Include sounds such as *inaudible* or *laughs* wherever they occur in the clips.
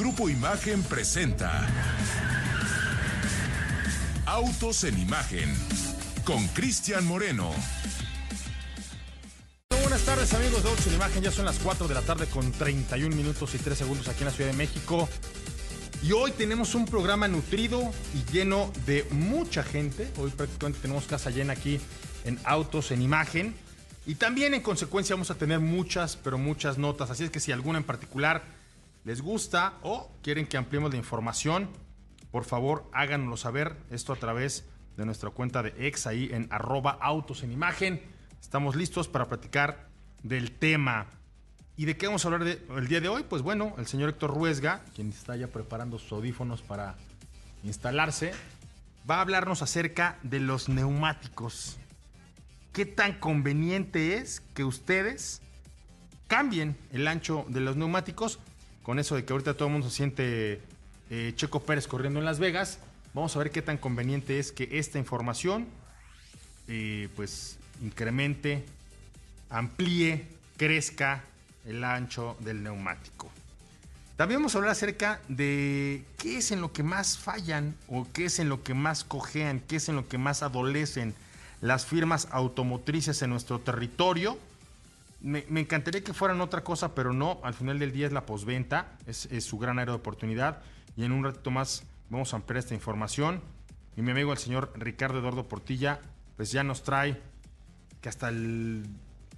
Grupo Imagen presenta Autos en Imagen con Cristian Moreno. Buenas tardes amigos de Autos en Imagen, ya son las 4 de la tarde con 31 minutos y 3 segundos aquí en la Ciudad de México. Y hoy tenemos un programa nutrido y lleno de mucha gente. Hoy prácticamente tenemos casa llena aquí en Autos en Imagen. Y también en consecuencia vamos a tener muchas, pero muchas notas. Así es que si alguna en particular les gusta o quieren que ampliemos la información, por favor háganoslo saber. Esto a través de nuestra cuenta de ex ahí en arroba autos en imagen. Estamos listos para platicar del tema. ¿Y de qué vamos a hablar el día de hoy? Pues bueno, el señor Héctor Ruesga, quien está ya preparando sus audífonos para instalarse, va a hablarnos acerca de los neumáticos. ¿Qué tan conveniente es que ustedes cambien el ancho de los neumáticos con eso de que ahorita todo el mundo se siente eh, Checo Pérez corriendo en Las Vegas, vamos a ver qué tan conveniente es que esta información eh, pues incremente, amplíe, crezca el ancho del neumático. También vamos a hablar acerca de qué es en lo que más fallan o qué es en lo que más cojean, qué es en lo que más adolecen las firmas automotrices en nuestro territorio me, encantaría que fueran otra cosa, pero no. Al final del día es la posventa, es, su gran área de oportunidad. Y en un ratito más vamos a ampliar esta información. Y mi amigo el señor Ricardo Eduardo Portilla, pues ya nos trae que hasta el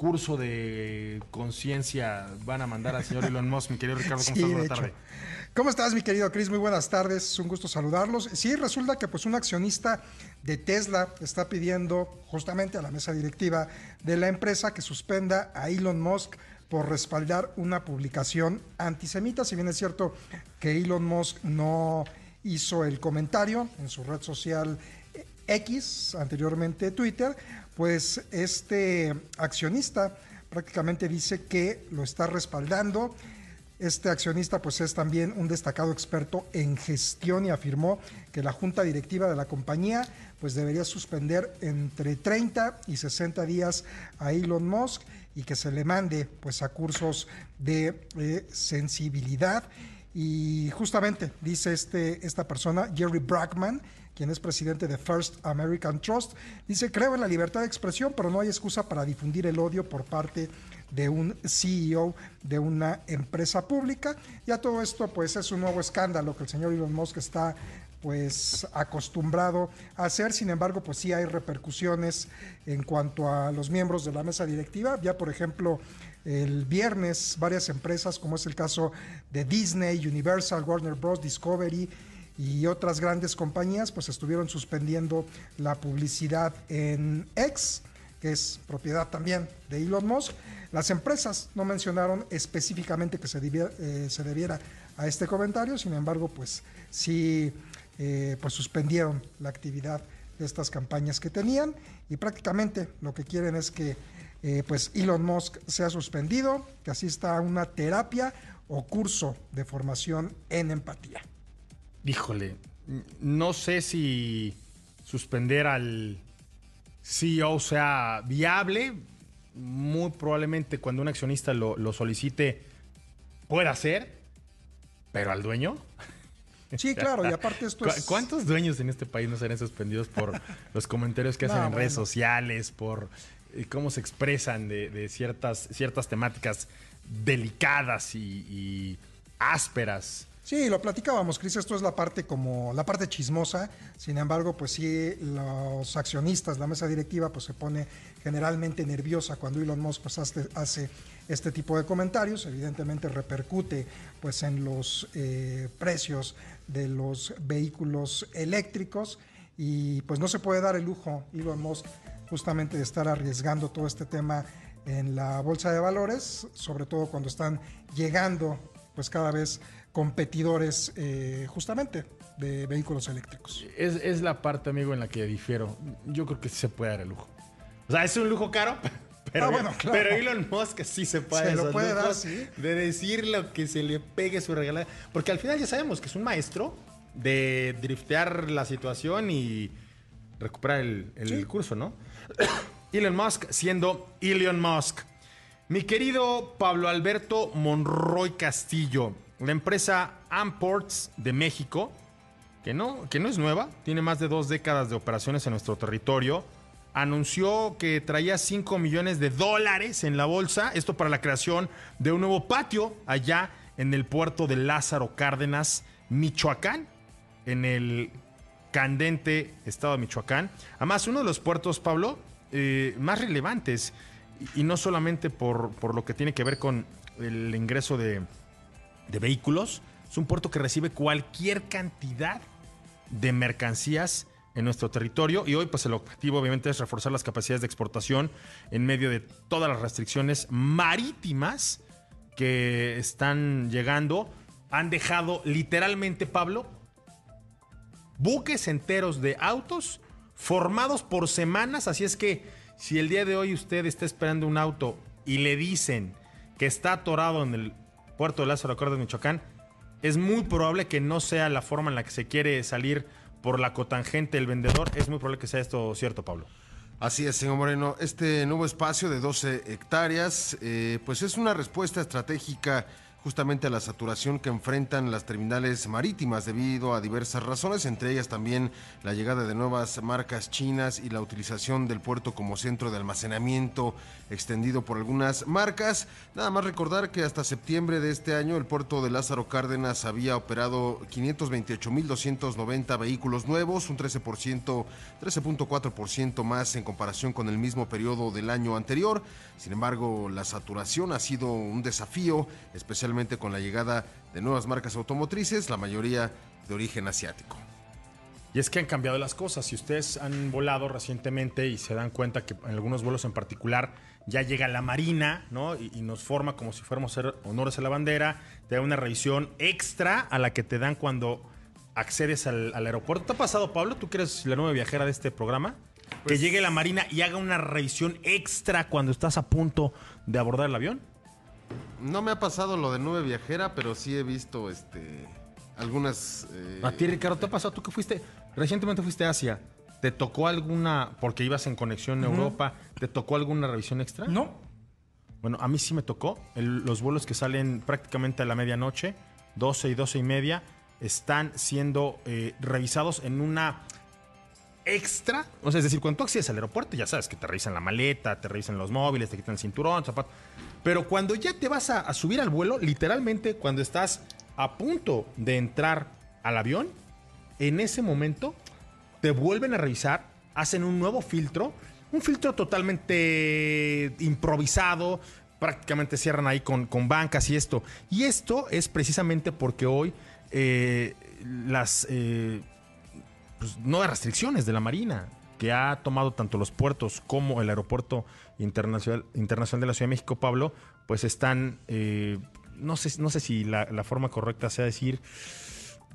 curso de conciencia van a mandar al señor Elon Musk. Mi querido Ricardo, ¿cómo estás? Buenas tardes. ¿Cómo estás, mi querido Chris? Muy buenas tardes. Es un gusto saludarlos. Sí, resulta que pues un accionista de Tesla está pidiendo justamente a la mesa directiva de la empresa que suspenda a Elon Musk por respaldar una publicación antisemita. Si bien es cierto que Elon Musk no hizo el comentario en su red social X, anteriormente Twitter, pues este accionista prácticamente dice que lo está respaldando. Este accionista pues es también un destacado experto en gestión y afirmó que la junta directiva de la compañía pues debería suspender entre 30 y 60 días a Elon Musk y que se le mande pues a cursos de eh, sensibilidad. Y justamente dice este esta persona Jerry Brackman quien es presidente de First American Trust, dice, creo en la libertad de expresión, pero no hay excusa para difundir el odio por parte de un CEO de una empresa pública. Ya todo esto pues es un nuevo escándalo que el señor Elon Musk está pues acostumbrado a hacer, sin embargo pues sí hay repercusiones en cuanto a los miembros de la mesa directiva, ya por ejemplo el viernes varias empresas como es el caso de Disney, Universal, Warner Bros, Discovery y otras grandes compañías pues estuvieron suspendiendo la publicidad en X, que es propiedad también de Elon Musk las empresas no mencionaron específicamente que se debiera, eh, se debiera a este comentario, sin embargo, pues sí eh, pues suspendieron la actividad de estas campañas que tenían y prácticamente lo que quieren es que eh, pues Elon Musk sea suspendido, que asista a una terapia o curso de formación en empatía. Híjole, no sé si suspender al CEO sea viable muy probablemente cuando un accionista lo, solicite pueda ser, pero al dueño. Sí, claro, y aparte esto *laughs* es... ¿Cuántos dueños en este país no serán suspendidos por *laughs* los comentarios que hacen en redes sociales, por eh, cómo se expresan de, ciertas, ciertas temáticas delicadas y ásperas? Sí, lo platicábamos, Cris, esto es la parte como la parte chismosa, sin embargo, pues sí, los accionistas, la mesa directiva, pues se pone generalmente nerviosa cuando Elon Musk pues, hace, este tipo de comentarios, evidentemente repercute pues en los eh, precios de los vehículos eléctricos. Y pues no se puede dar el lujo Elon Musk justamente de estar arriesgando todo este tema en la bolsa de valores, sobre todo cuando están llegando pues cada vez competidores eh, justamente de vehículos eléctricos. Es, es la parte, amigo, en la que difiero. Yo creo que sí se puede dar el lujo. O sea, es un lujo caro, *laughs* pero, Ah, bueno, claro. pero Elon Musk sí se puede Se lo puede dar, sí. De decir lo que se le pegue su regalada. Porque al final ya sabemos que es un maestro de driftear la situación y recuperar el, el curso, ¿no? *coughs* Elon Musk siendo Elon Musk. Mi querido Pablo Alberto Monroy Castillo, la empresa Amports de México, que no, que no es nueva, tiene más de dos décadas de operaciones en nuestro territorio, anunció que traía 5 millones de dólares en la bolsa, esto para la creación de un nuevo patio allá en el puerto de Lázaro Cárdenas, Michoacán, en el candente estado de Michoacán. Además, uno de los puertos, Pablo, eh, más relevantes, y, no solamente por, por lo que tiene que ver con el ingreso de, de vehículos, es un puerto que recibe cualquier cantidad de mercancías en nuestro territorio y hoy pues el objetivo obviamente es reforzar las capacidades de exportación en medio de todas las restricciones marítimas que están llegando. Han dejado literalmente, Pablo, buques enteros de autos formados por semanas. Así es que si el día de hoy usted está esperando un auto y le dicen que está atorado en el puerto de Lázaro Cárdenas, Michoacán, es muy probable que no sea la forma en la que se quiere salir por la cotangente el vendedor. Es muy probable que sea esto cierto, Pablo. Así es, señor Moreno. Este nuevo espacio de 12 hectáreas, eh, pues es una respuesta estratégica justamente a la saturación que enfrentan las terminales marítimas debido a diversas razones, entre ellas también la llegada de nuevas marcas chinas y la utilización del puerto como centro de almacenamiento extendido por algunas marcas. Nada más recordar que hasta septiembre de este año el puerto de Lázaro Cárdenas había operado 528.290 vehículos nuevos, un 13%, 13.4% más en comparación con el mismo periodo del año anterior. Sin embargo, la saturación ha sido un desafío, especialmente con la llegada de nuevas marcas automotrices, la mayoría de origen asiático. Y es que han cambiado las cosas. Si ustedes han volado recientemente y se dan cuenta que en algunos vuelos en particular ya llega la Marina, ¿no? Y, y nos forma como si fuéramos a hacer honores a la bandera, te da una revisión extra a la que te dan cuando accedes al, al aeropuerto. ¿Te ha pasado, Pablo? ¿Tú que eres la nueva viajera de este programa? que llegue la Marina y haga una revisión extra cuando estás a punto de abordar el avión. No me ha pasado lo de nube viajera, pero sí he visto este algunas. eh, A ti, Ricardo, ¿te ha pasado? Tú que fuiste, recientemente fuiste a Asia, ¿te tocó alguna, porque ibas en conexión Europa, ¿te tocó alguna revisión extra? No, Bueno, a mí sí me tocó. El- los vuelos que salen prácticamente a la medianoche, 12 y 12 y media, están siendo eh, revisados en una extra. O sea, es decir, cuando tú accedes al aeropuerto, ya sabes que te revisan la maleta, te revisan los móviles, te quitan el cinturón, zapatos. Pero cuando ya te vas a, subir al vuelo, literalmente cuando estás a punto de entrar al avión, en ese momento te vuelven a revisar, hacen un nuevo filtro, un filtro totalmente improvisado, prácticamente cierran ahí con, con bancas y esto. Y esto es precisamente porque hoy eh, las eh, pues, nuevas restricciones de la Marina, que ha tomado tanto los puertos como el aeropuerto internacional, internacional de la Ciudad de México, Pablo, pues están, eh, no, sé, no sé si la, forma correcta sea decir,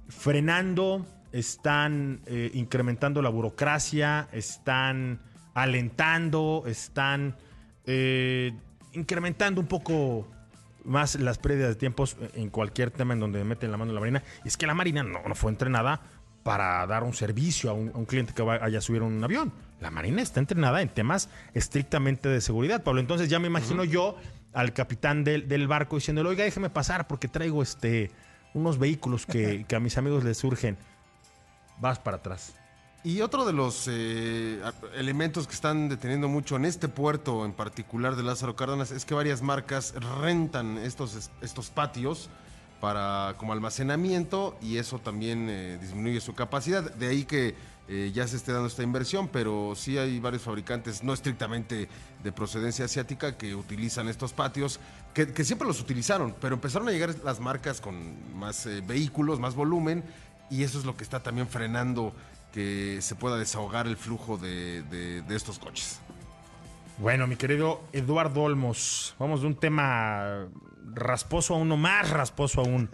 frenando, están eh, incrementando la burocracia, están alentando, están eh, incrementando un poco más las pérdidas de tiempos en cualquier tema en donde meten la mano la Marina. Y es que la Marina no, no fue entrenada para dar un servicio a un, a un cliente que vaya a subir un avión. La Marina está entrenada en temas estrictamente de seguridad, Pablo. Entonces ya me imagino yo al capitán del, del barco diciéndole, oiga, déjeme pasar porque traigo este unos vehículos que, *laughs* que a mis amigos les surgen. Vas para atrás. Y otro de los eh, elementos que están deteniendo mucho en este puerto en particular de Lázaro Cárdenas es que varias marcas rentan estos, es- estos patios para como almacenamiento y eso también eh, disminuye su capacidad. De ahí que eh, ya se esté dando esta inversión, pero sí hay varios fabricantes, no estrictamente de procedencia asiática, que utilizan estos patios, que, siempre los utilizaron, pero empezaron a llegar las marcas con más eh, vehículos, más volumen, y eso es lo que está también frenando que se pueda desahogar el flujo de estos coches. Bueno, mi querido Eduardo Olmos, vamos de un tema rasposo aún o más rasposo aún.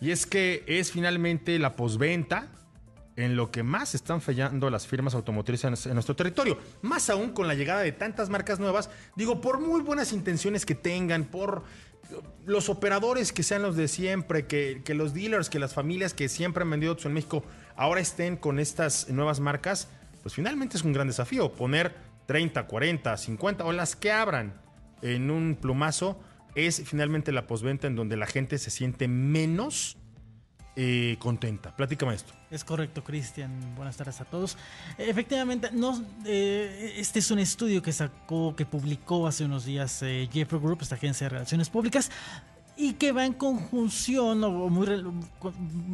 Y es que es finalmente la posventa en lo que más están fallando las firmas automotrices en nuestro territorio. Más aún con la llegada de tantas marcas nuevas. Digo, por muy buenas intenciones que tengan, por los operadores que sean los de siempre, que, que los dealers, que las familias que siempre han vendido autos en México ahora estén con estas nuevas marcas, pues finalmente es un gran desafío poner 30, 40, 50 o las que abran en un plumazo es finalmente la posventa en donde la gente se siente menos eh, contenta. Platícame esto. Es correcto, Cristian. Buenas tardes a todos. Efectivamente, no, eh, este es un estudio que sacó, que publicó hace unos días eh, Jeffrey Group, esta agencia de relaciones públicas, y que va en conjunción o muy,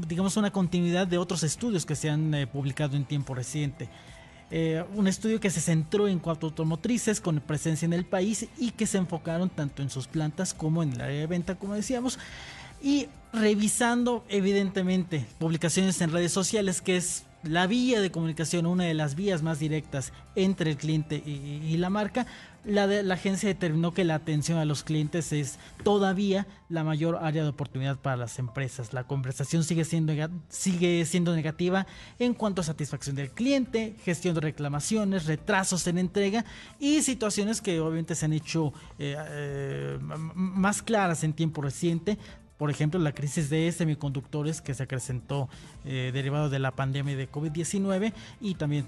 digamos, una continuidad de otros estudios que se han publicado en tiempo reciente. Un estudio que se centró en cuatro automotrices con presencia en el país y que se enfocaron tanto en sus plantas como en el área de venta, como decíamos. Y revisando evidentemente publicaciones en redes sociales, que es la vía de comunicación, una de las vías más directas entre el cliente y, la marca, la, de, la, agencia determinó que la atención a los clientes es todavía la mayor área de oportunidad para las empresas. La conversación sigue siendo, negativa en cuanto a satisfacción del cliente, gestión de reclamaciones, retrasos en entrega y situaciones que obviamente se han hecho eh, eh, más claras en tiempo reciente por ejemplo, la crisis de semiconductores que se acrecentó eh, derivado de la pandemia de COVID-19 y también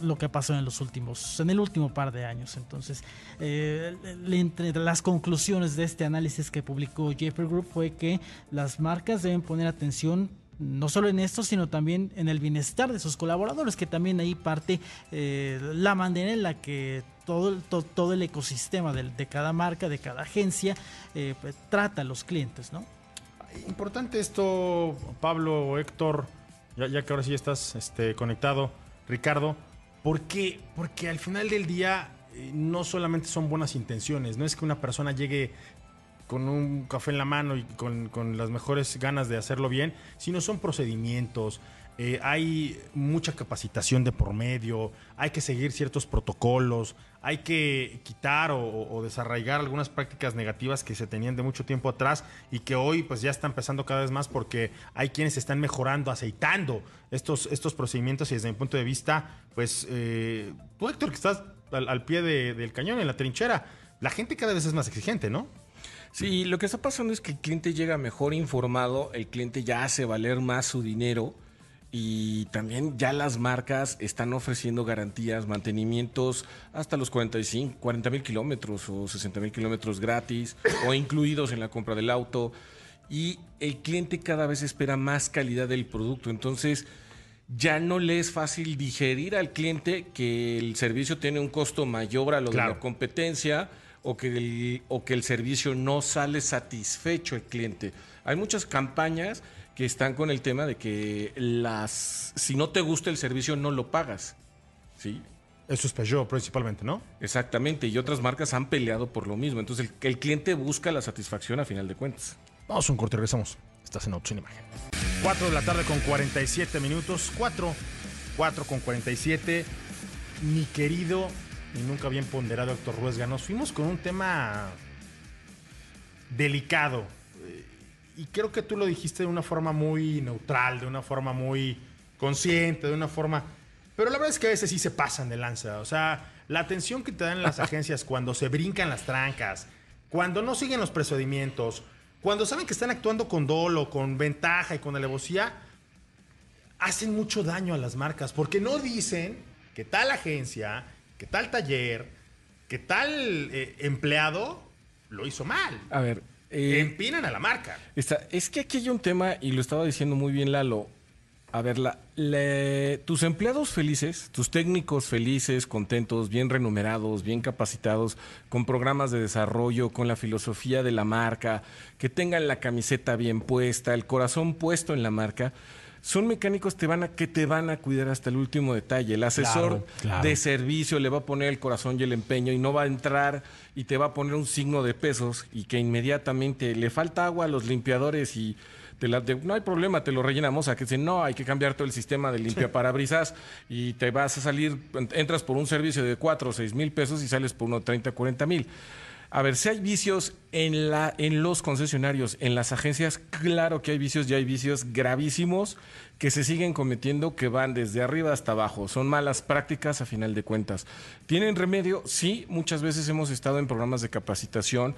lo que pasó en los últimos, en el último par de años. Entonces, eh, entre las conclusiones de este análisis que publicó Jeffrey Group fue que las marcas deben poner atención no solo en esto, sino también en el bienestar de sus colaboradores, que también ahí parte eh, la manera en la que todo, todo, el ecosistema de, cada marca, de cada agencia, eh, pues, trata a los clientes, ¿no? Importante esto, Pablo, Héctor, ya, ya que ahora sí estás este, conectado, Ricardo, porque, porque al final del día eh, no solamente son buenas intenciones, no es que una persona llegue con un café en la mano y con, con las mejores ganas de hacerlo bien, sino son procedimientos, eh, hay mucha capacitación de por medio, hay que seguir ciertos protocolos, hay que quitar o, desarraigar algunas prácticas negativas que se tenían de mucho tiempo atrás y que hoy pues ya están empezando cada vez más porque hay quienes están mejorando, aceitando estos, estos procedimientos y desde mi punto de vista, pues eh, tú Héctor que estás al, pie del cañón, en la trinchera, la gente cada vez es más exigente, ¿no? Sí, lo que está pasando es que el cliente llega mejor informado, el cliente ya hace valer más su dinero y también ya las marcas están ofreciendo garantías, mantenimientos hasta los 45, 40 mil kilómetros o 60 mil kilómetros gratis o incluidos en la compra del auto. Y el cliente cada vez espera más calidad del producto. Entonces ya no le es fácil digerir al cliente que el servicio tiene un costo mayor a lo de la competencia o que, el, o que el servicio no sale satisfecho el cliente. Hay muchas campañas que están con el tema de que las si no te gusta el servicio no lo pagas. ¿Sí? Eso es Peugeot principalmente, ¿no? Exactamente, y otras marcas han peleado por lo mismo. Entonces el, el cliente busca la satisfacción a final de cuentas. Vamos a un corte regresamos. Estás en Opción Imagen. 4 de la tarde con 47 minutos. 4, 4 con 47. Mi querido y nunca bien ponderado Héctor Ruesga, nos fuimos con un tema delicado y creo que tú lo dijiste de una forma muy neutral, de una forma muy consciente, de una forma... Pero la verdad es que a veces sí se pasan de lanza. O sea, la atención que te dan las *laughs* agencias cuando se brincan las trancas, cuando no siguen los procedimientos, cuando saben que están actuando con dolo, con ventaja y con alevosía, hacen mucho daño a las marcas. Porque no dicen que tal agencia, que tal taller, que tal eh, empleado lo hizo mal. A ver, eh, empinan a la marca. es que aquí hay un tema, y lo estaba diciendo muy bien Lalo. A ver, la, tus empleados felices, tus técnicos felices, contentos, bien remunerados, bien capacitados, con programas de desarrollo, con la filosofía de la marca, que tengan la camiseta bien puesta, el corazón puesto en la marca, son mecánicos te van a, que te van a cuidar hasta el último detalle. El asesor de servicio le va a poner el corazón y el empeño y no va a entrar y te va a poner un signo de pesos y que inmediatamente le falta agua a los limpiadores y te la, no hay problema, te lo rellenamos. A que si no, hay que cambiar todo el sistema de limpia parabrisas y te vas a salir, entras por un servicio de 4 o 6 mil pesos y sales por unos 30, 40 mil. A ver, si hay vicios en, la, en los concesionarios, en las agencias, claro que hay vicios, ya hay vicios gravísimos que se siguen cometiendo que van desde arriba hasta abajo. Son malas prácticas a final de cuentas. ¿Tienen remedio? Sí, muchas veces hemos estado en programas de capacitación,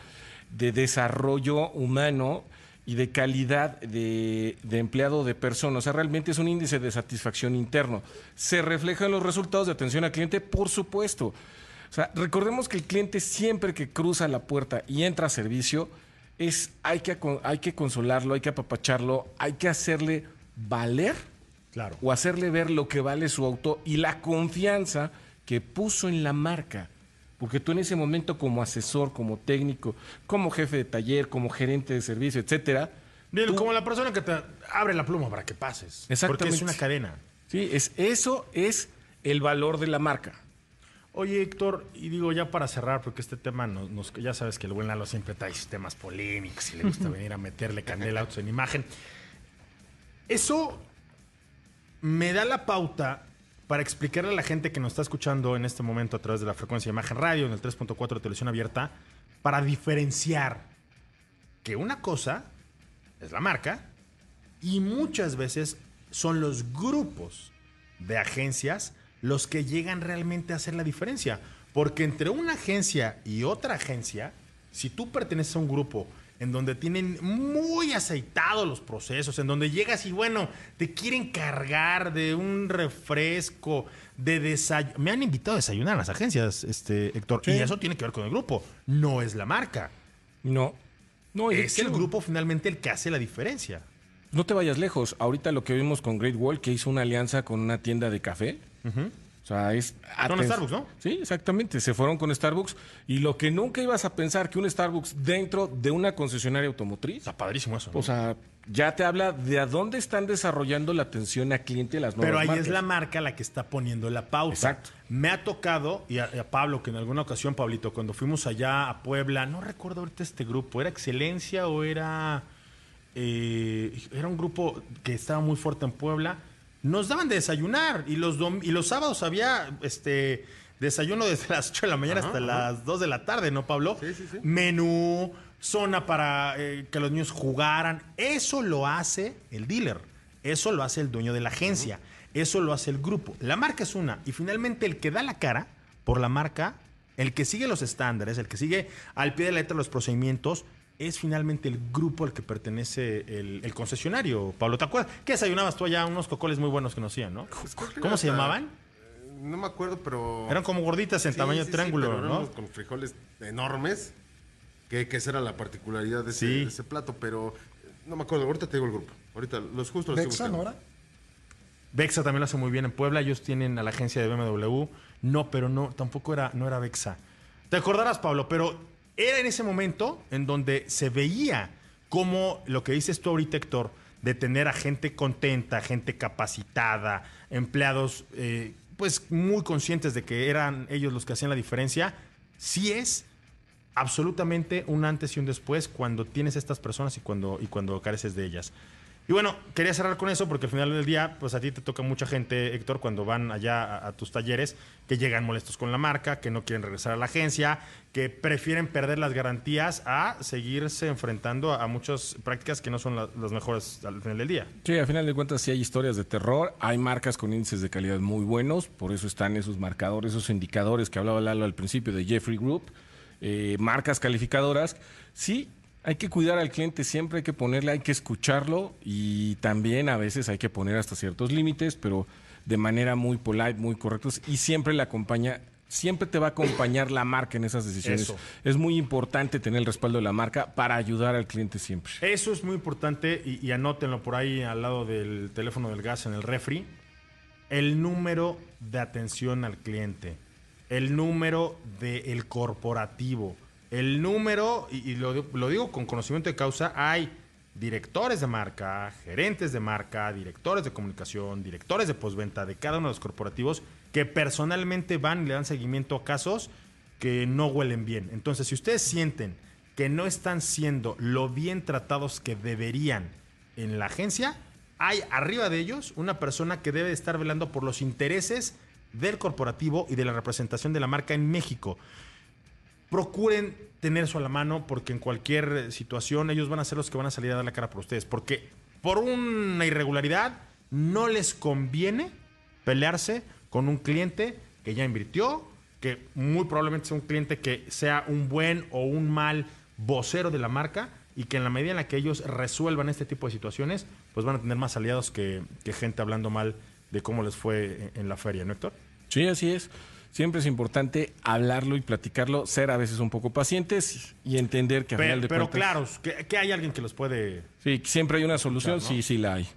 de desarrollo humano y de calidad de, de, empleado de persona. O sea, realmente es un índice de satisfacción interno. ¿Se refleja en los resultados de atención al cliente? Por supuesto. O sea, recordemos que el cliente siempre que cruza la puerta y entra a servicio, es, hay, que, hay que consolarlo, hay que apapacharlo, hay que hacerle valer claro. o hacerle ver lo que vale su auto y la confianza que puso en la marca. Porque tú en ese momento como asesor, como técnico, como jefe de taller, como gerente de servicio, etcétera, tú, como la persona que te abre la pluma para que pases. Exactamente. Porque es una cadena. Sí, es, eso es el valor de la marca. Oye, Héctor, y digo ya para cerrar, porque este tema, nos, nos, ya sabes que el buen Lalo siempre trae temas polémicos y le gusta *laughs* venir a meterle candela autos en imagen. Eso me da la pauta para explicarle a la gente que nos está escuchando en este momento a través de la frecuencia de imagen radio, en el 3.4 de televisión abierta, para diferenciar que una cosa es la marca y muchas veces son los grupos de agencias los que llegan realmente a hacer la diferencia. Porque entre una agencia y otra agencia, si tú perteneces a un grupo en donde tienen muy aceitados los procesos, en donde llegas y bueno, te quieren cargar de un refresco, de desayuno. Me han invitado a desayunar a las agencias, este, Héctor, sí. y eso tiene que ver con el grupo, no es la marca. No. No, es el grupo finalmente el que hace la diferencia. No te vayas lejos. Ahorita lo que vimos con Great Wall, que hizo una alianza con una tienda de café. Uh -huh. O sea, es... Con Starbucks, ¿no? Sí, exactamente. Se fueron con Starbucks. Y lo que nunca ibas a pensar que un Starbucks dentro de una concesionaria automotriz... Está padrísimo eso. ¿no? O sea, ya te habla de a dónde están desarrollando la atención a cliente las nuevas Pero ahí marcas. es la marca la que está poniendo la pauta. Exacto. Me ha tocado, y a, y a, Pablo, que en alguna ocasión, Pablito, cuando fuimos allá a Puebla, no recuerdo ahorita este grupo, ¿era Excelencia o era... Eh, era un grupo que estaba muy fuerte en Puebla nos daban de desayunar y los, y los sábados había este desayuno desde *laughs* las 8 de la mañana ajá, hasta ajá. las 2 de la tarde, ¿no, Pablo? Sí, sí, sí. Menú, zona para eh, que los niños jugaran. Eso lo hace el dealer, eso lo hace el dueño de la agencia, eso lo hace el grupo. La marca es una y finalmente el que da la cara por la marca, el que sigue los estándares, el que sigue al pie de la letra los procedimientos, es finalmente el grupo al que pertenece el, el, concesionario. Pablo, ¿te acuerdas? ¿Qué desayunabas tú allá? Unos cocoles muy buenos que nos hacían, ¿no? ¿Cómo se llamaban? Eh, No me acuerdo, pero. Eran como gorditas en Sí, tamaño sí, triángulo, sí, pero ¿no? Con frijoles enormes. Que, que esa era la particularidad de ese, Sí. de ese plato, pero eh, no me acuerdo. Ahorita te digo el grupo. Ahorita los justos los estoy Bexa, buscando. ¿no era? Bexa también lo hace muy bien en Puebla. Ellos tienen a la agencia de BMW. No, pero no, tampoco era, no era Bexa. Te acordarás, Pablo, pero era en ese momento en donde se veía como lo que dices tú ahorita, Héctor, de tener a gente contenta, gente capacitada, empleados eh, pues muy conscientes de que eran ellos los que hacían la diferencia, sí es absolutamente un antes y un después cuando tienes estas personas y cuando, y cuando careces de ellas. Y bueno, quería cerrar con eso porque al final del día, pues a ti te toca mucha gente, Héctor, cuando van allá a, tus talleres, que llegan molestos con la marca, que no quieren regresar a la agencia, que prefieren perder las garantías a seguirse enfrentando a, a muchas prácticas que no son la, las mejores al final del día. Sí, al final de cuentas sí hay historias de terror, hay marcas con índices de calidad muy buenos, por eso están esos marcadores, esos indicadores que hablaba Lalo al principio de Jeffrey Group, eh, marcas calificadoras. Sí, hay que cuidar al cliente, siempre hay que ponerle, hay que escucharlo y también a veces hay que poner hasta ciertos límites, pero de manera muy polite, muy correcta y siempre le acompaña, siempre te va a acompañar la marca en esas decisiones. Eso. Es muy importante tener el respaldo de la marca para ayudar al cliente siempre. Eso es muy importante y, y anótenlo por ahí al lado del teléfono del gas en el refri. El número de atención al cliente, el número del corporativo, el número, y, lo digo con conocimiento de causa, hay directores de marca, gerentes de marca, directores de comunicación, directores de postventa de cada uno de los corporativos que personalmente van y le dan seguimiento a casos que no huelen bien. Entonces, si ustedes sienten que no están siendo lo bien tratados que deberían en la agencia, hay arriba de ellos una persona que debe estar velando por los intereses del corporativo y de la representación de la marca en México. Procuren tener eso a la mano porque en cualquier situación ellos van a ser los que van a salir a dar la cara por ustedes. Porque por una irregularidad no les conviene pelearse con un cliente que ya invirtió, que muy probablemente sea un cliente que sea un buen o un mal vocero de la marca y que en la medida en la que ellos resuelvan este tipo de situaciones, pues van a tener más aliados que, que gente hablando mal de cómo les fue en, en la feria, ¿no, Héctor? Sí, así es. Siempre es importante hablarlo y platicarlo, ser a veces un poco pacientes y entender que a final Pero, de pero cuentas- claros, que, que hay alguien que los puede... Sí, siempre hay una solución, Claro, ¿no? sí, sí la hay.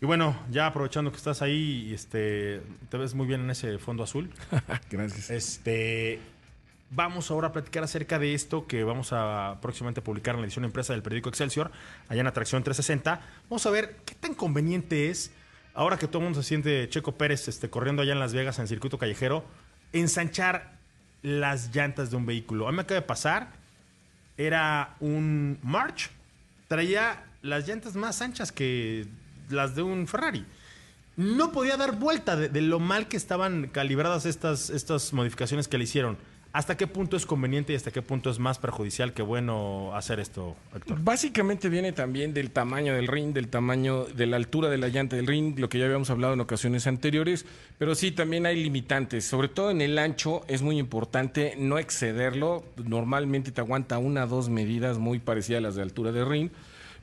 Y bueno, ya aprovechando que estás ahí, este, te ves muy bien en ese fondo azul. *laughs* Gracias. Este, vamos ahora a platicar acerca de esto que vamos a próximamente publicar en la edición impresa del periódico Excelsior, allá en Atracción 360. Vamos a ver qué tan conveniente es, ahora que todo el mundo se siente Checo Pérez este, corriendo allá en Las Vegas en el circuito callejero, ensanchar las llantas de un vehículo. A mí me acaba de pasar, era un March, traía las llantas más anchas que las de un Ferrari no podía dar vuelta de, de lo mal que estaban calibradas estas, estas modificaciones que le hicieron. ¿Hasta qué punto es conveniente y hasta qué punto es más perjudicial que bueno hacer esto, Héctor? Básicamente viene también del tamaño del ring, del tamaño, de la altura de la llanta del ring, lo que ya habíamos hablado en ocasiones anteriores, pero sí también hay limitantes, sobre todo en el ancho es muy importante no excederlo, normalmente te aguanta una o dos medidas muy parecidas a las de altura de ring,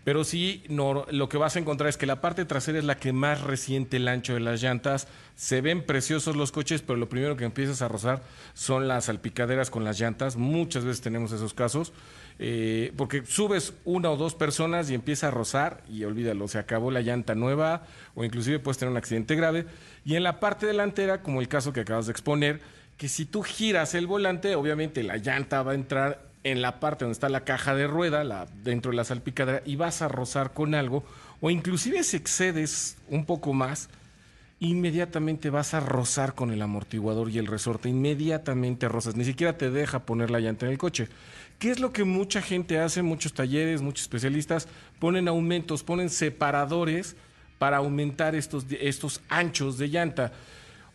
pero sí no, lo que vas a encontrar es que la parte trasera es la que más resiente el ancho de las llantas, se ven preciosos los coches, pero lo primero que empiezas a rozar son las salpicaderas con las llantas, muchas veces tenemos esos casos. Eh, porque subes una o dos personas y empieza a rozar y olvídalo, se acabó la llanta nueva o inclusive puedes tener un accidente grave. Y en la parte delantera, como el caso que acabas de exponer, que si tú giras el volante, obviamente la llanta va a entrar en la parte donde está la caja de rueda, dentro de la salpicadera, y vas a rozar con algo, o inclusive si excedes un poco más, inmediatamente vas a rozar con el amortiguador y el resorte, inmediatamente rozas, ni siquiera te deja poner la llanta en el coche. ¿Qué es lo que mucha gente hace, muchos talleres, muchos especialistas? Ponen aumentos, ponen separadores para aumentar estos, estos anchos de llanta.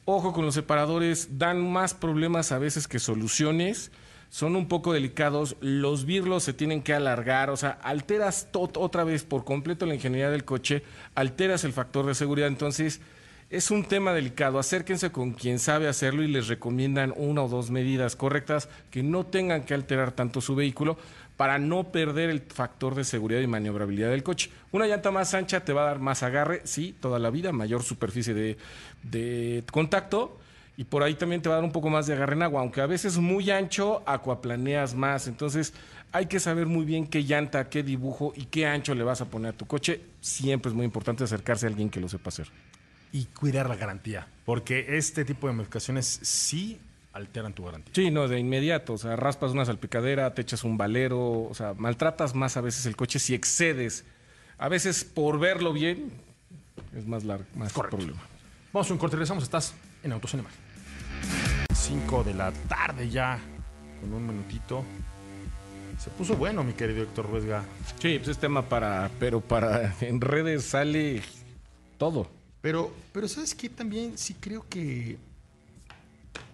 Ojo con los separadores, dan más problemas a veces que soluciones. Son un poco delicados, los birlos se tienen que alargar, o sea, alteras to- otra vez por completo la ingeniería del coche, alteras el factor de seguridad, entonces es un tema delicado. Acérquense con quien sabe hacerlo y les recomiendan una o dos medidas correctas que no tengan que alterar tanto su vehículo para no perder el factor de seguridad y maniobrabilidad del coche. Una llanta más ancha te va a dar más agarre, sí, toda la vida, mayor superficie de, de contacto. Y por ahí también te va a dar un poco más de agarre en agua, aunque a veces muy ancho, acuaplaneas más. Entonces hay que saber muy bien qué llanta, qué dibujo y qué ancho le vas a poner a tu coche. Siempre es muy importante acercarse a alguien que lo sepa hacer. Y cuidar la garantía, porque este tipo de modificaciones sí alteran tu garantía. Sí, no, de inmediato. O sea, raspas una salpicadera, te echas un valero, o sea, maltratas más a veces el coche si excedes. A veces por verlo bien es más largo, más Correcto. problema. Vamos a un corte, regresamos, estás en Imagen. 5 de la tarde ya, con un minutito. Se puso bueno, mi querido Héctor Ruesga. Sí, pues es tema para, pero para en redes sale todo. Pero, pero ¿sabes qué? También sí creo que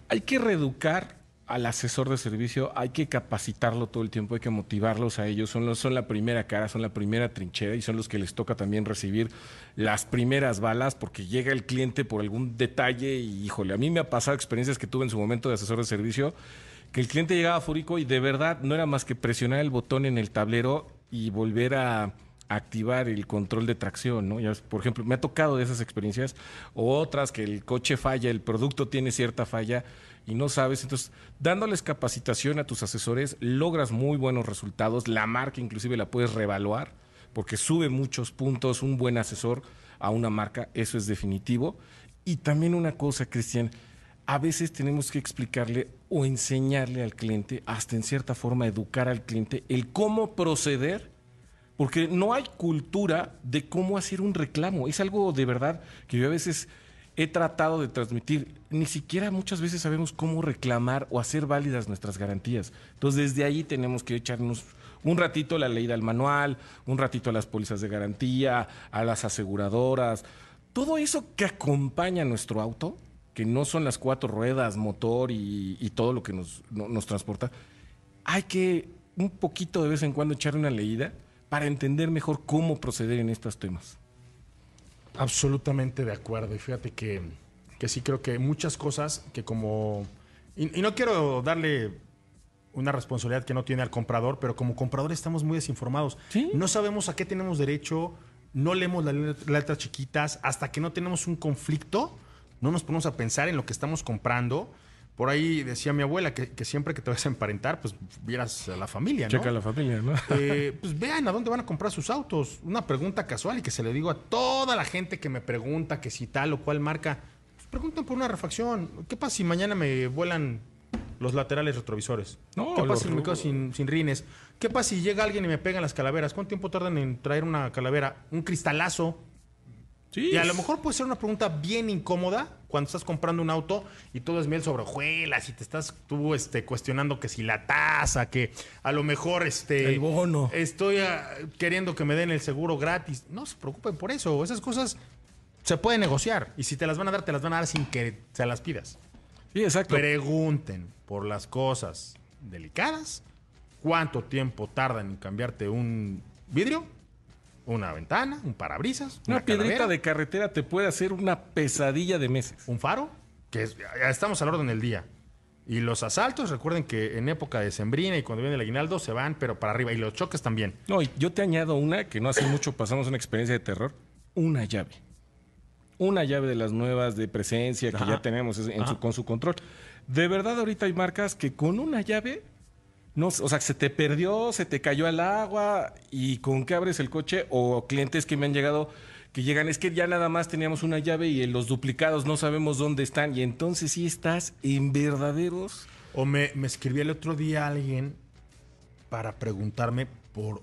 Hay que reeducar al asesor de servicio, hay que capacitarlo todo el tiempo, hay que motivarlos a ellos. Son, los, son la primera cara, son la primera trinchera y son los que les toca también recibir las primeras balas porque llega el cliente por algún detalle y híjole, a mí me ha pasado experiencias que tuve en su momento de asesor de servicio que el cliente llegaba fúrico y de verdad no era más que presionar el botón en el tablero y volver a activar el control de tracción, ¿no? Ya, por ejemplo, me ha tocado de esas experiencias o otras que el coche falla, el producto tiene cierta falla y no sabes. Entonces, dándoles capacitación a tus asesores, logras muy buenos resultados. La marca inclusive la puedes reevaluar porque sube muchos puntos un buen asesor a una marca, eso es definitivo. Y también una cosa, Cristian, a veces tenemos que explicarle o enseñarle al cliente, hasta en cierta forma educar al cliente, el cómo proceder porque no hay cultura de cómo hacer un reclamo. Es algo de verdad que yo a veces he tratado de transmitir. Ni siquiera muchas veces sabemos cómo reclamar o hacer válidas nuestras garantías. Entonces, desde ahí tenemos que echarnos un ratito la leída al manual, un ratito a las pólizas de garantía, a las aseguradoras. Todo eso que acompaña a nuestro auto que no son las cuatro ruedas, motor y, y todo lo que nos, no- nos transporta, hay que un poquito de vez en cuando echarle una leída para entender mejor cómo proceder en estos temas. Absolutamente de acuerdo. Y fíjate que, que sí creo que muchas cosas que como... Y, y no quiero darle una responsabilidad que no tiene al comprador, pero como comprador estamos muy desinformados. Sí. No sabemos a qué tenemos derecho, no leemos las let- letras chiquitas, hasta que no tenemos un conflicto, no nos ponemos a pensar en lo que estamos comprando. Por ahí decía mi abuela que, que siempre que te vas a emparentar, pues vieras a la familia, ¿no? Checa la familia, ¿no? Eh, *laughs* pues vean a dónde van a comprar sus autos. Una pregunta casual y que se le digo a toda la gente que me pregunta que si tal o cual marca. Pues pregunten por una refacción. ¿Qué pasa si mañana me vuelan los laterales retrovisores? No, ¿Qué pasa si me quedo sin, sin rines? ¿Qué pasa si llega alguien y me pega en las calaveras? ¿Cuánto tiempo tardan en traer una calavera? Un cristalazo. Sí, Y a lo mejor puede ser una pregunta bien incómoda cuando estás comprando un auto y todo es miel sobre hojuelas y te estás tú este, cuestionando que si la tasa, que a lo mejor este, El bono. estoy ah, queriendo que me den el seguro gratis. No se preocupen por eso. Esas cosas se pueden negociar. Y si te las van a dar, te las van a dar sin que se las pidas. Sí, exacto. Pregunten por las cosas delicadas. ¿Cuánto tiempo tardan en cambiarte un vidrio? ¿Una ventana? ¿Un parabrisas? Una piedrita calavera? de carretera te puede hacer una pesadilla de meses. un faro, que es- ya estamos al orden del día. Y los asaltos, recuerden que en época de sembrina y cuando viene el aguinaldo se van, pero para arriba. Y los choques también. No, y yo te añado una que no hace mucho pasamos una experiencia de terror. Una llave. Una llave de las nuevas de presencia que ya tenemos en su- con su control. De verdad, ahorita hay marcas que con una llave, no, o sea, se te perdió, se te cayó al agua y con qué abres el coche o clientes que me han llegado que llegan, es que ya nada más teníamos una llave y los duplicados no sabemos dónde están y entonces sí estás en verdaderos O me, me escribía el otro día alguien para preguntarme por,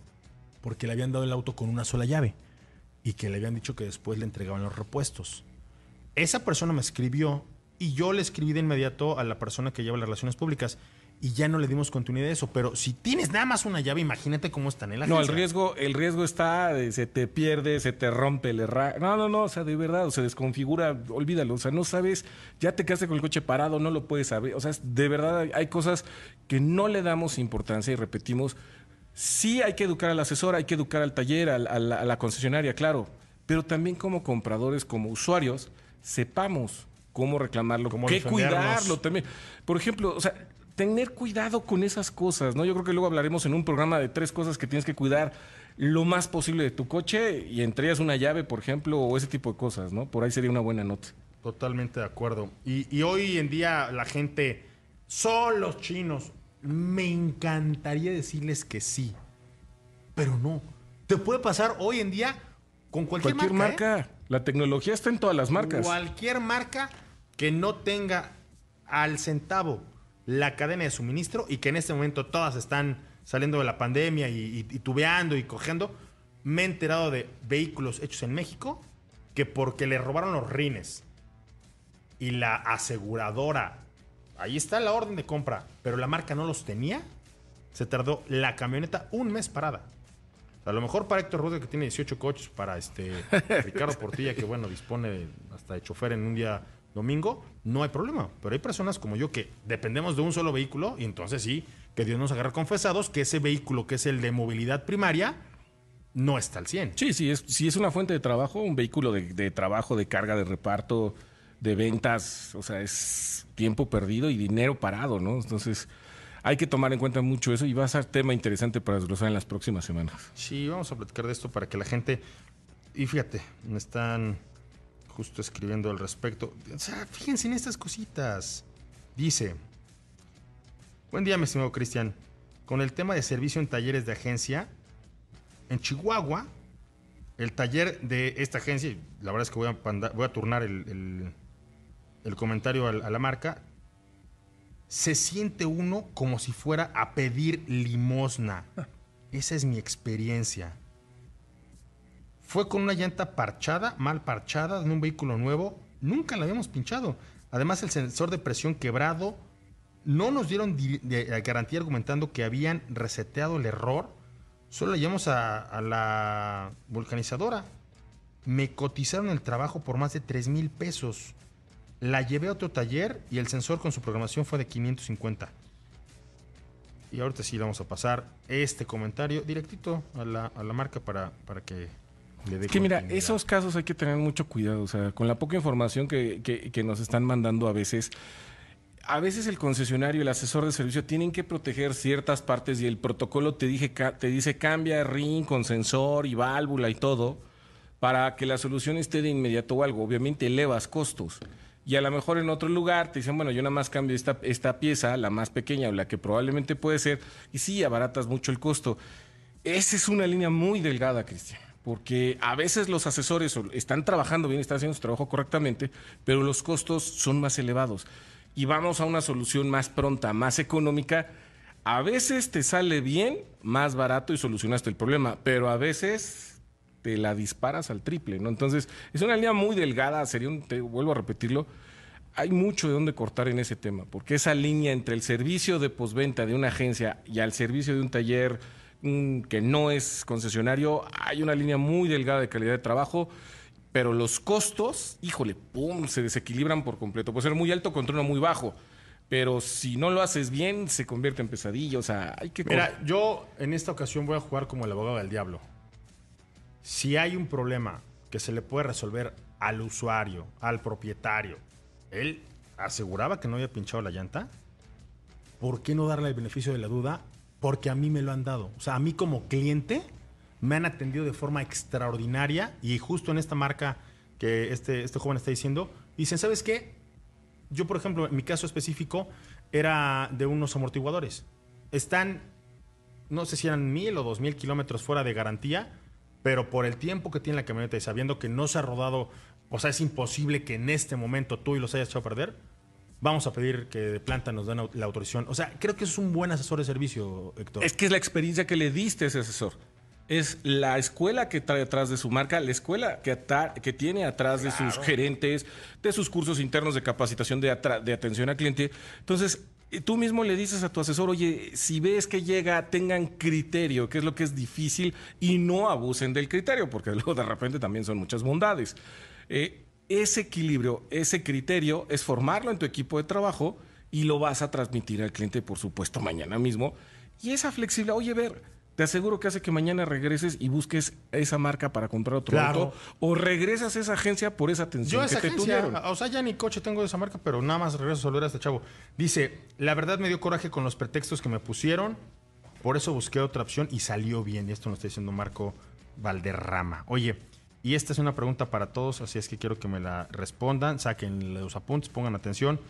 por qué le habían dado el auto con una sola llave. Y que le habían dicho que después le entregaban los repuestos. Esa persona me escribió y yo le escribí de inmediato a la persona que lleva las relaciones públicas. Y ya no le dimos continuidad a eso. Pero si tienes nada más una llave, imagínate cómo están en la No, el riesgo, el riesgo está, de se te pierde, se te rompe el erra. No, no, no, o sea, de verdad, o se desconfigura, olvídalo, o sea, no sabes, ya te quedaste con el coche parado, no lo puedes saber, o sea, de verdad hay- cosas que no le damos importancia y repetimos, sí hay que educar al asesor, hay que educar al taller, al- al- a la concesionaria, claro, pero también como compradores, como usuarios, sepamos cómo reclamarlo, Cómo qué cuidarlo también. Por ejemplo, o sea, tener cuidado con esas cosas, ¿no? Yo creo que luego hablaremos en un programa de tres cosas que tienes que cuidar lo más posible de tu coche y entre ellas una llave, por ejemplo, o ese tipo de cosas, ¿no? Por ahí sería una buena nota. Totalmente de acuerdo. Y, y hoy en día la gente, son los chinos. Me encantaría decirles que sí, pero no. Te puede pasar hoy en día con cualquier, Cualquier marca. marca, la tecnología está en todas las ¿eh? marcas. Cualquier marca que no tenga al centavo la cadena de suministro y que en este momento todas están saliendo de la pandemia y, y- y tubeando y cogiendo. Me he enterado de vehículos hechos en México que porque le robaron los rines y la aseguradora, ahí está la orden de compra, pero la marca no los tenía, se tardó la camioneta un mes parada. A lo mejor para Héctor Rude, que tiene 18 coches, para este *laughs* Ricardo Portilla, que bueno, dispone hasta de chofer en un día domingo, no hay problema. Pero hay personas como yo que dependemos de un solo vehículo y entonces sí, que Dios nos agarre confesados que ese vehículo que es el de movilidad primaria no está al 100. Sí, sí es, si es una fuente de trabajo, un vehículo de, de trabajo, de carga, de reparto, de ventas, o sea, es tiempo perdido y dinero parado, ¿no? Entonces, hay que tomar en cuenta mucho eso y va a ser tema interesante para desglosar en las próximas semanas. Sí, vamos a platicar de esto para que la gente. Y fíjate, me están justo escribiendo al respecto. O sea, fíjense en estas cositas. Dice: Buen día, mi estimado Cristian. Con el tema de servicio en talleres de agencia, en Chihuahua, el taller de esta agencia, la verdad es que voy a, panda- voy a turnar el, el- el comentario al- a la marca, se siente uno como si fuera a pedir limosna. Esa es mi experiencia. Fue con una llanta parchada, mal parchada, en un vehículo nuevo. Nunca la habíamos pinchado. Además, el sensor de presión quebrado. No nos dieron eh, garantía argumentando que habían reseteado el error. Solo le llamamos a, la vulcanizadora. Me cotizaron el trabajo por más de 3 mil pesos. La llevé a otro taller y el sensor con su programación fue de 550. Y ahorita sí vamos a pasar este comentario directito a la, a la marca para, para que Es que mira, esos casos hay que tener mucho cuidado. O sea, con la poca información que, que- que nos están mandando a veces, a veces el concesionario, el asesor de servicio tienen que proteger ciertas partes y el protocolo te, dije, te dice cambia ring con sensor y válvula y todo para que la solución esté de inmediato o algo. Obviamente elevas costos. Y a lo mejor en otro lugar te dicen, bueno, yo nada más cambio esta, esta pieza, la más pequeña o la que probablemente puede ser, y sí, abaratas mucho el costo. Esa es una línea muy delgada, Cristian, porque a veces los asesores están trabajando bien, están haciendo su trabajo correctamente, pero los costos son más elevados. Y vamos a una solución más pronta, más económica. A veces te sale bien, más barato y solucionaste el problema, pero a veces te la disparas al triple, ¿no? Entonces, es una línea muy delgada, sería un, te vuelvo a repetirlo, hay mucho de dónde cortar en ese tema, porque esa línea entre el servicio de posventa de una agencia y al servicio de un taller que no es concesionario, hay una línea muy delgada de calidad de trabajo, pero los costos, híjole, pum, se desequilibran por completo. Puede ser muy alto contra uno muy bajo, pero si no lo haces bien, se convierte en pesadilla, o sea, hay que... Mira, yo en esta ocasión voy a jugar como el abogado del diablo. Si hay un problema que se le puede resolver al usuario, al propietario, él aseguraba que no había pinchado la llanta, ¿por qué no darle el beneficio de la duda? Porque a mí me lo han dado. O sea, a mí como cliente me han atendido de forma extraordinaria y justo en esta marca que este, este joven está diciendo, dicen, ¿sabes qué? Yo, por ejemplo, en mi caso específico, era de unos amortiguadores. Están, no sé si eran mil o dos mil kilómetros fuera de garantía, pero por el tiempo que tiene la camioneta y sabiendo que no se ha rodado, o sea, es imposible que en este momento tú y los hayas echado a perder, vamos a pedir que de planta nos den la autorización. O sea, creo que es un buen asesor de servicio, Héctor. Es que es la experiencia que le diste a ese asesor. Es la escuela que trae atrás de su marca, la escuela que, que tiene atrás de sus gerentes, de sus cursos internos de capacitación de, de atención al cliente. Entonces, eh, tú mismo le dices a tu asesor, oye, si ves que llega, tengan criterio, que es lo que es difícil, y no abusen del criterio, porque *laughs* luego de repente también son muchas bondades. Eh, ese equilibrio, ese criterio es formarlo en tu equipo de trabajo y lo vas a transmitir al cliente, por supuesto, mañana mismo. Y esa flexibilidad, oye, ver, te aseguro que hace que mañana regreses y busques esa marca para comprar otro Claro. auto o regresas a esa agencia por esa atención Yo que te agencia, tuvieron. o sea, ya ni coche tengo de esa marca, pero nada más regreso a saludar a este chavo. Dice, la verdad me dio coraje con los pretextos que me pusieron, por eso busqué otra opción y salió bien. Y esto nos está diciendo Marco Valderrama. Oye, y esta es una pregunta para todos, así es que quiero que me la respondan, saquen los apuntes, pongan atención.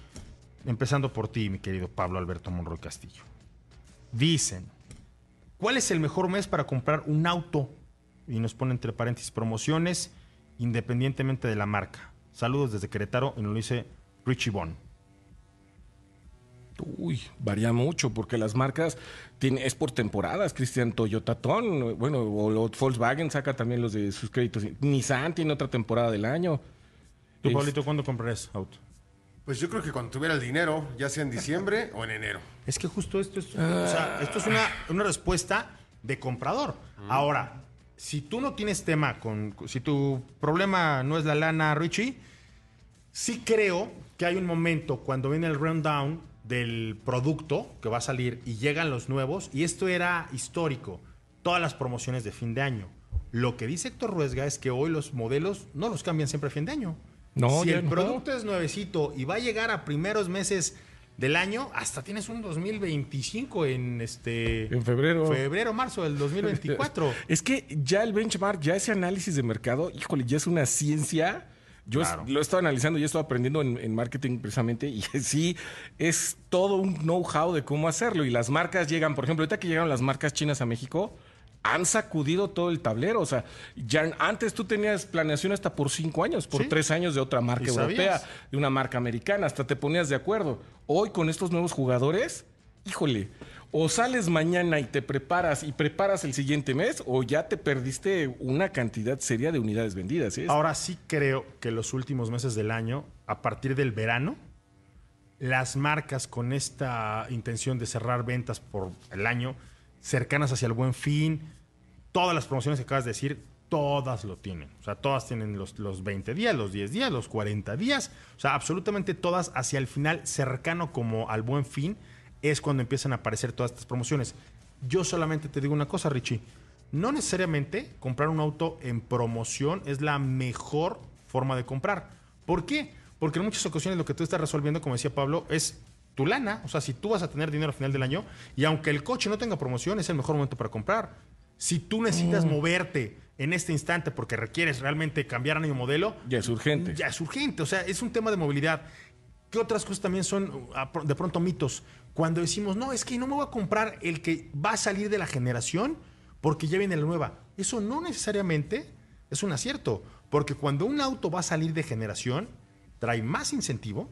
Empezando por ti, mi querido Pablo Alberto Monroy Castillo. Dicen, ¿cuál es el mejor mes para comprar un auto? Y nos pone entre paréntesis promociones, independientemente de la marca. Saludos desde Querétaro y nos lo dice Richie Bond. Uy, varía mucho porque las marcas tiene, es por temporadas. Cristian Toyota Ton, bueno, o Volkswagen saca también los de sus créditos. Nissan tiene otra temporada del año. ¿Tú, Pablito, cuándo comprarás auto? Pues yo creo que cuando tuviera el dinero, ya sea en diciembre *laughs* o en enero. Es que justo esto es, o sea, esto es una, una respuesta de comprador. Ahora, si tú no tienes tema con. Si tu problema no es la lana, Richie, sí creo que hay un momento cuando viene el rundown del producto que va a salir y llegan los nuevos, y esto era histórico. Todas las promociones de fin de año. Lo que dice Héctor Ruesga es que hoy los modelos no los cambian siempre a fin de año. No, si el no. producto es nuevecito y va a llegar a primeros meses del año, hasta tienes un 2025 en este En febrero. febrero, marzo del 2024. *laughs* Es que ya el benchmark, ya ese análisis de mercado, híjole, ya es una ciencia. Yo es- lo he estado analizando y he estado aprendiendo en, en marketing precisamente y *laughs* sí, es todo un know-how de cómo hacerlo. Y las marcas llegan, por ejemplo, ahorita que llegaron las marcas chinas a México, han sacudido todo el tablero. O sea, ya antes tú tenías planeación hasta por cinco años, por Sí. tres años de otra marca ¿Y europea, de una marca americana, hasta te ponías de acuerdo. Hoy con estos nuevos jugadores, híjole, o sales mañana y te preparas y preparas el siguiente mes, o ya te perdiste una cantidad seria de unidades vendidas. ¿eh? Ahora sí creo que los últimos meses del año, a partir del verano, las marcas con esta intención de cerrar ventas por el año, cercanas hacia el buen fin, todas las promociones que acabas de decir, todas lo tienen. O sea, todas tienen los, los 20 días, los 10 días, los 40 días. O sea, absolutamente todas hacia el final, cercano como al buen fin, es cuando empiezan a aparecer todas estas promociones. Yo solamente te digo una cosa, Richie. No necesariamente comprar un auto en promoción es la mejor forma de comprar. ¿Por qué? Porque en muchas ocasiones lo que tú estás resolviendo, como decía Pablo, es tu lana. O sea, si tú vas a tener dinero al final del año y aunque el coche no tenga promoción, es el mejor momento para comprar. Si tú necesitas moverte en este instante porque requieres realmente cambiar año modelo, Ya es urgente. ya es urgente. O sea, es un tema de movilidad. ¿Qué otras cosas también son ah, de pronto mitos? Cuando decimos, no, es que no me voy a comprar el que va a salir de la generación porque ya viene la nueva. Eso no necesariamente es un acierto. Porque cuando un auto va a salir de generación, trae más incentivo.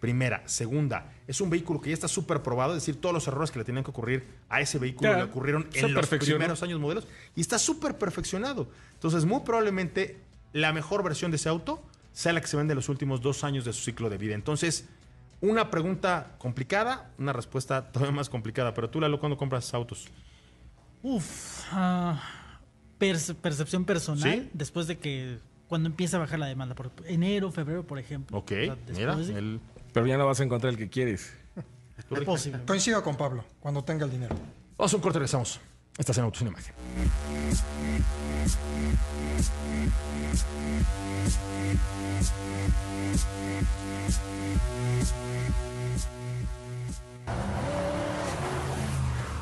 Primera. Segunda, es un vehículo que ya está súper probado. Es decir, todos los errores que le tenían que ocurrir a ese vehículo Ya, le ocurrieron en los primeros años modelos. Y está súper perfeccionado. Entonces, muy probablemente la mejor versión de ese auto sea la que se vende en los últimos dos años de su ciclo de vida. Entonces, una pregunta complicada, una respuesta todavía más complicada. Pero tú, Lalo, ¿cuándo compras autos? Uf, ah, perce- percepción personal ¿Sí? después de que cuando empieza a bajar la demanda, por enero, febrero, por ejemplo. Ok, mira, después de- el- Pero ya no vas a encontrar el que quieres. posible. Coincido con Pablo, cuando tenga el dinero. Vamos a un corte, regresamos. Estás en Autos en Imagen.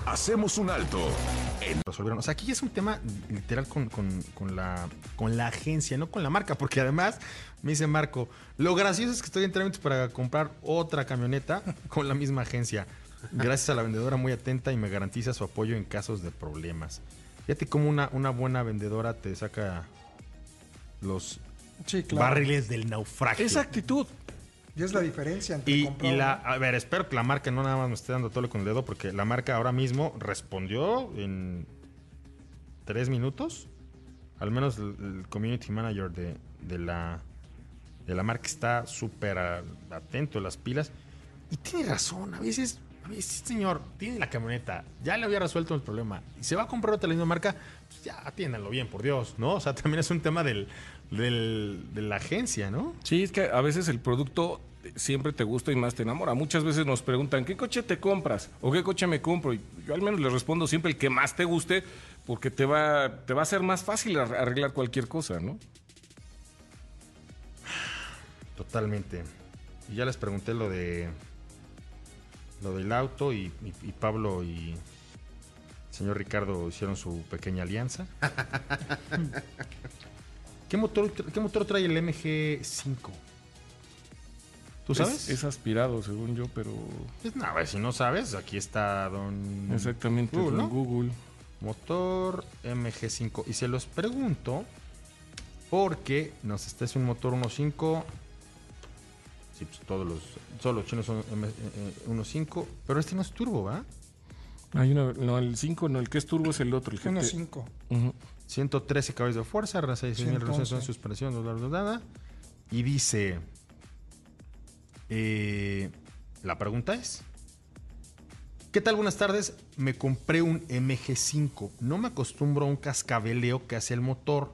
Hacemos un alto. resolvieron. O sea, aquí es un tema literal con, con- con la, con la agencia, no con la marca, porque además me dice Marco, lo gracioso es que estoy en trámites para comprar otra camioneta con la misma agencia. Gracias a la vendedora muy atenta y me garantiza su apoyo en casos de problemas. Fíjate cómo una, una buena vendedora te saca los Sí, claro. barriles del naufragio. Esa actitud. Y es la diferencia entre Y, comprar y la, a ver, espero que la marca no nada más me esté dando todo con el dedo, porque la marca ahora mismo respondió en tres minutos. Al menos el, el community manager de, de la, de la marca está súper atento a las pilas. Y tiene razón, a veces, a veces, señor, tiene la camioneta, ya le había resuelto el problema y se va a comprar otra la misma marca, pues ya atiéndanlo bien, por Dios, ¿no? O sea, *laughs* también es un tema del, del- de la agencia, ¿no? Sí, es que a veces el producto siempre te gusta y más te enamora. Muchas veces nos preguntan, ¿qué coche te compras? ¿O qué coche me compro? Y yo al menos les respondo siempre el que más te guste, porque te va, te va a ser más fácil ar- arreglar cualquier cosa, ¿no? Totalmente. Y ya les pregunté lo de lo del auto y, y- y Pablo y el señor Ricardo hicieron su pequeña alianza. *laughs* ¿Qué motor, ¿Qué motor trae el MG5? ¿Tú sabes? Es, es aspirado, según yo, pero Pues no, a ver, si no sabes, aquí está don... exactamente Google, ¿no? Google. Motor MG5. Y se los pregunto porque nos está es un motor 1.5. Sí, pues todos los, todos los chinos son eh, eh, 1.5. Pero este no es turbo, ¿va? Hay una, no, el 5, no, el que es turbo es el otro, el GT. 1.5. Ujú. 113 caballos de fuerza, raza de 6.000 revoluciones en 111. suspensión, bla, bla, bla, bla. Y dice... eh, la pregunta es... ¿Qué tal? Buenas tardes. Me compré un MG5. No me acostumbro a un cascabeleo que hace el motor.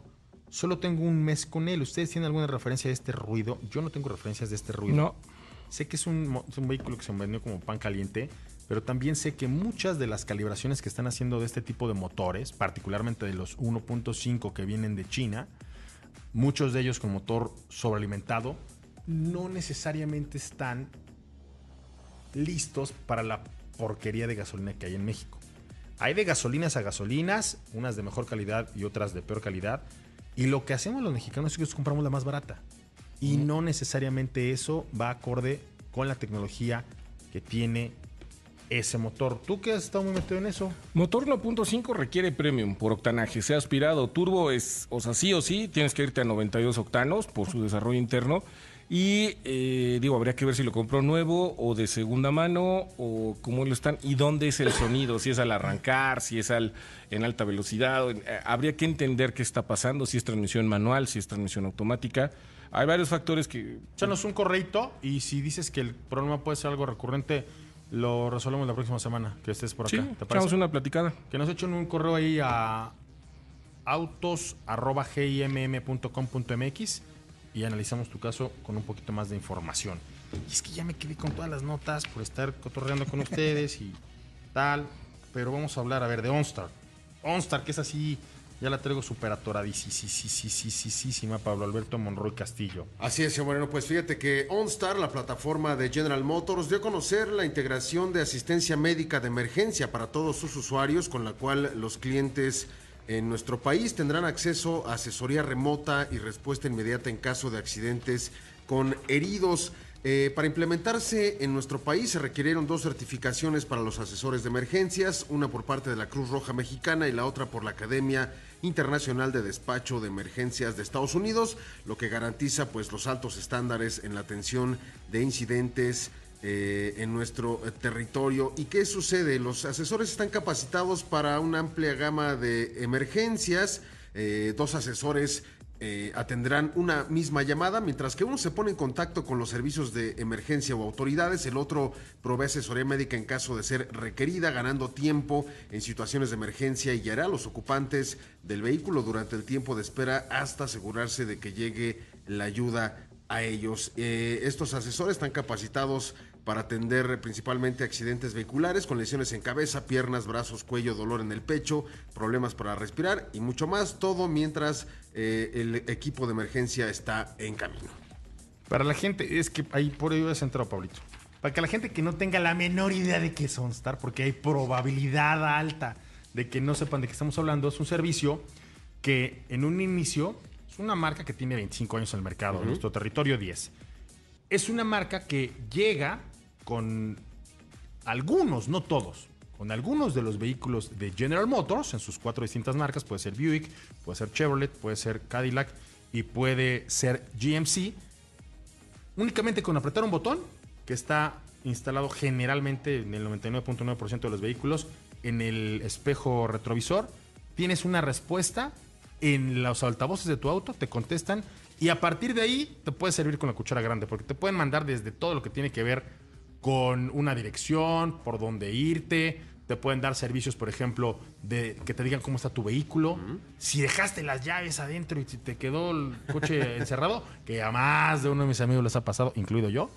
Solo tengo un mes con él. ¿Ustedes tienen alguna referencia de este ruido? Yo no tengo referencias de este ruido. No, Sé que es un, mo- es un vehículo que se vendió como pan caliente, pero también sé que muchas de las calibraciones que están haciendo de este tipo de motores, particularmente de los 1.5 que vienen de China, muchos de ellos con motor sobrealimentado, no necesariamente están listos para la porquería de gasolina que hay en México. Hay de gasolinas a gasolinas, unas de mejor calidad y otras de peor calidad. Y lo que hacemos los mexicanos es que compramos la más barata. Y no necesariamente eso va acorde con la tecnología que tiene ese motor. ¿Tú que has estado muy metido en eso? Motor 1.5 requiere premium por octanaje, sea aspirado, turbo es, o sea, sí o sí, tienes que irte a 92 octanos por su desarrollo interno. Y eh, digo, habría que ver si lo compró nuevo o de segunda mano o cómo lo están y dónde es el sonido, si es al arrancar, si es al en alta velocidad. eh, habría que entender qué está pasando, si es transmisión manual, si es transmisión automática. Hay varios factores que Échanos un correito y si dices que el problema puede ser algo recurrente, lo resolvemos la próxima semana que estés por acá. sí, ¿Te echamos parece? una platicada. Que nos echen un correo ahí a autos.gimm.com.mx y analizamos tu caso con un poquito más de información. Y es que ya me quedé con todas las notas por estar cotorreando con ustedes y tal. Pero vamos a hablar, a ver, de OnStar. OnStar, que es así, ya la traigo súper atoradísima, Pablo Alberto Monroy Castillo. Así es, señor Moreno. Pues fíjate que OnStar, la plataforma de General Motors, dio a conocer la integración de asistencia médica de emergencia para todos sus usuarios, con la cual los clientes en nuestro país tendrán acceso a asesoría remota y respuesta inmediata en caso de accidentes con heridos. Eh, para implementarse en nuestro país se requirieron dos certificaciones para los asesores de emergencias, una por parte de la Cruz Roja Mexicana y la otra por la Academia Internacional de Despacho de Emergencias de Estados Unidos, lo que garantiza pues los altos estándares en la atención de incidentes eh, en nuestro eh, territorio. ¿Y qué sucede? Los asesores están capacitados para una amplia gama de emergencias, dos asesores eh, atendrán una misma llamada, mientras que uno se pone en contacto con los servicios de emergencia o autoridades, el otro provee asesoría médica en caso de ser requerida, ganando tiempo en situaciones de emergencia y guiará a los ocupantes del vehículo durante el tiempo de espera hasta asegurarse de que llegue la ayuda a ellos. Eh, estos asesores están capacitados para atender principalmente accidentes vehiculares con lesiones en cabeza, piernas, brazos, cuello, dolor en el pecho, problemas para respirar y mucho más, todo mientras eh, el equipo de emergencia está en camino. Para la gente, es que ahí por ello es entrado, Pablito. Para que la gente que no tenga la menor idea de qué es OnStar, porque hay probabilidad alta de que no sepan de qué estamos hablando, es un servicio que en un inicio es una marca que tiene 25 años en el mercado, en nuestro territorio 10. Es una marca que llega con algunos, no todos, con algunos de los vehículos de General Motors en sus cuatro distintas marcas. Puede ser Buick, puede ser Chevrolet, puede ser Cadillac y puede ser GMC. Únicamente con apretar un botón que está instalado generalmente en el 99.9% de los vehículos en el espejo retrovisor, tienes una respuesta en los altavoces de tu auto, te contestan y a partir de ahí te puede servir con la cuchara grande porque te pueden mandar desde todo lo que tiene que ver con una dirección, por dónde irte. Te pueden dar servicios, por ejemplo, de que te digan cómo está tu vehículo. Si dejaste las llaves adentro y si te quedó el coche *laughs* encerrado, que a más de uno de mis amigos les ha pasado, incluido yo,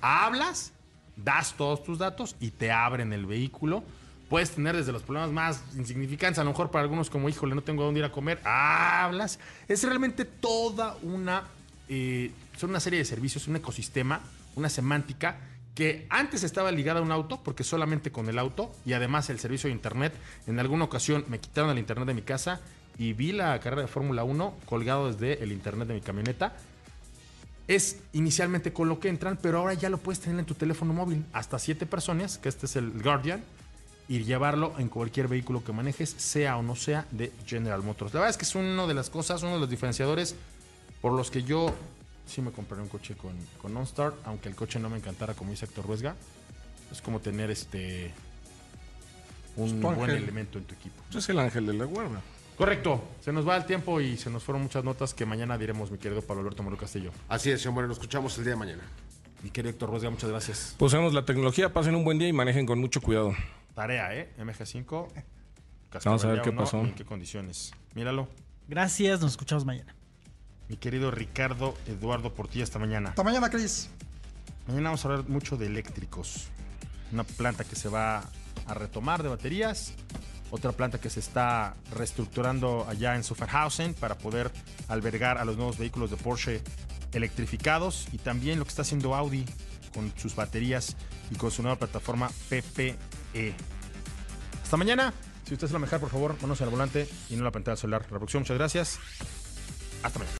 hablas, das todos tus datos y te abren el vehículo. Puedes tener desde los problemas más insignificantes, a lo mejor para algunos como, híjole, no tengo dónde ir a comer, hablas. Es realmente toda una, eh, son una serie de servicios, un ecosistema, una semántica que antes estaba ligada a un auto, porque solamente con el auto y además el servicio de internet. En alguna ocasión me quitaron el internet de mi casa y vi la carrera de Fórmula 1 colgado desde el internet de mi camioneta. Es inicialmente con lo que entran, pero ahora ya lo puedes tener en tu teléfono móvil. Hasta siete personas, que este es el Guardian, y llevarlo en cualquier vehículo que manejes, sea o no sea de General Motors. La verdad es que es una de las cosas, uno de los diferenciadores por los que yo sí me compré un coche con, con OnStar, aunque el coche no me encantara, como dice Héctor Ruesga. Es como tener este un buen elemento en tu equipo. Es el ángel de la guarda. Correcto. Se nos va el tiempo y se nos fueron muchas notas que mañana diremos, mi querido Pablo Alberto Moro Castillo. Así es, señor Moreno. Nos escuchamos el día de mañana. Mi querido Héctor Ruesga, muchas gracias. Pues Usemos la tecnología, pasen un buen día y manejen con mucho cuidado. Tarea, ¿eh? MG5. Vamos a ver qué uno, pasó. en qué condiciones. Míralo. Gracias, nos escuchamos mañana. Mi querido Ricardo Eduardo Portilla, esta mañana. Hasta mañana, Cris. Mañana vamos a hablar mucho de eléctricos. Una planta que se va a retomar de baterías. Otra planta que se está reestructurando allá en Zuffenhausen para poder albergar a los nuevos vehículos de Porsche electrificados. Y también lo que está haciendo Audi con sus baterías y con su nueva plataforma PPE. Hasta mañana. Si usted es la mejor, por favor, manos en el volante y no la pantalla celular. La producción, muchas gracias. Hasta mañana.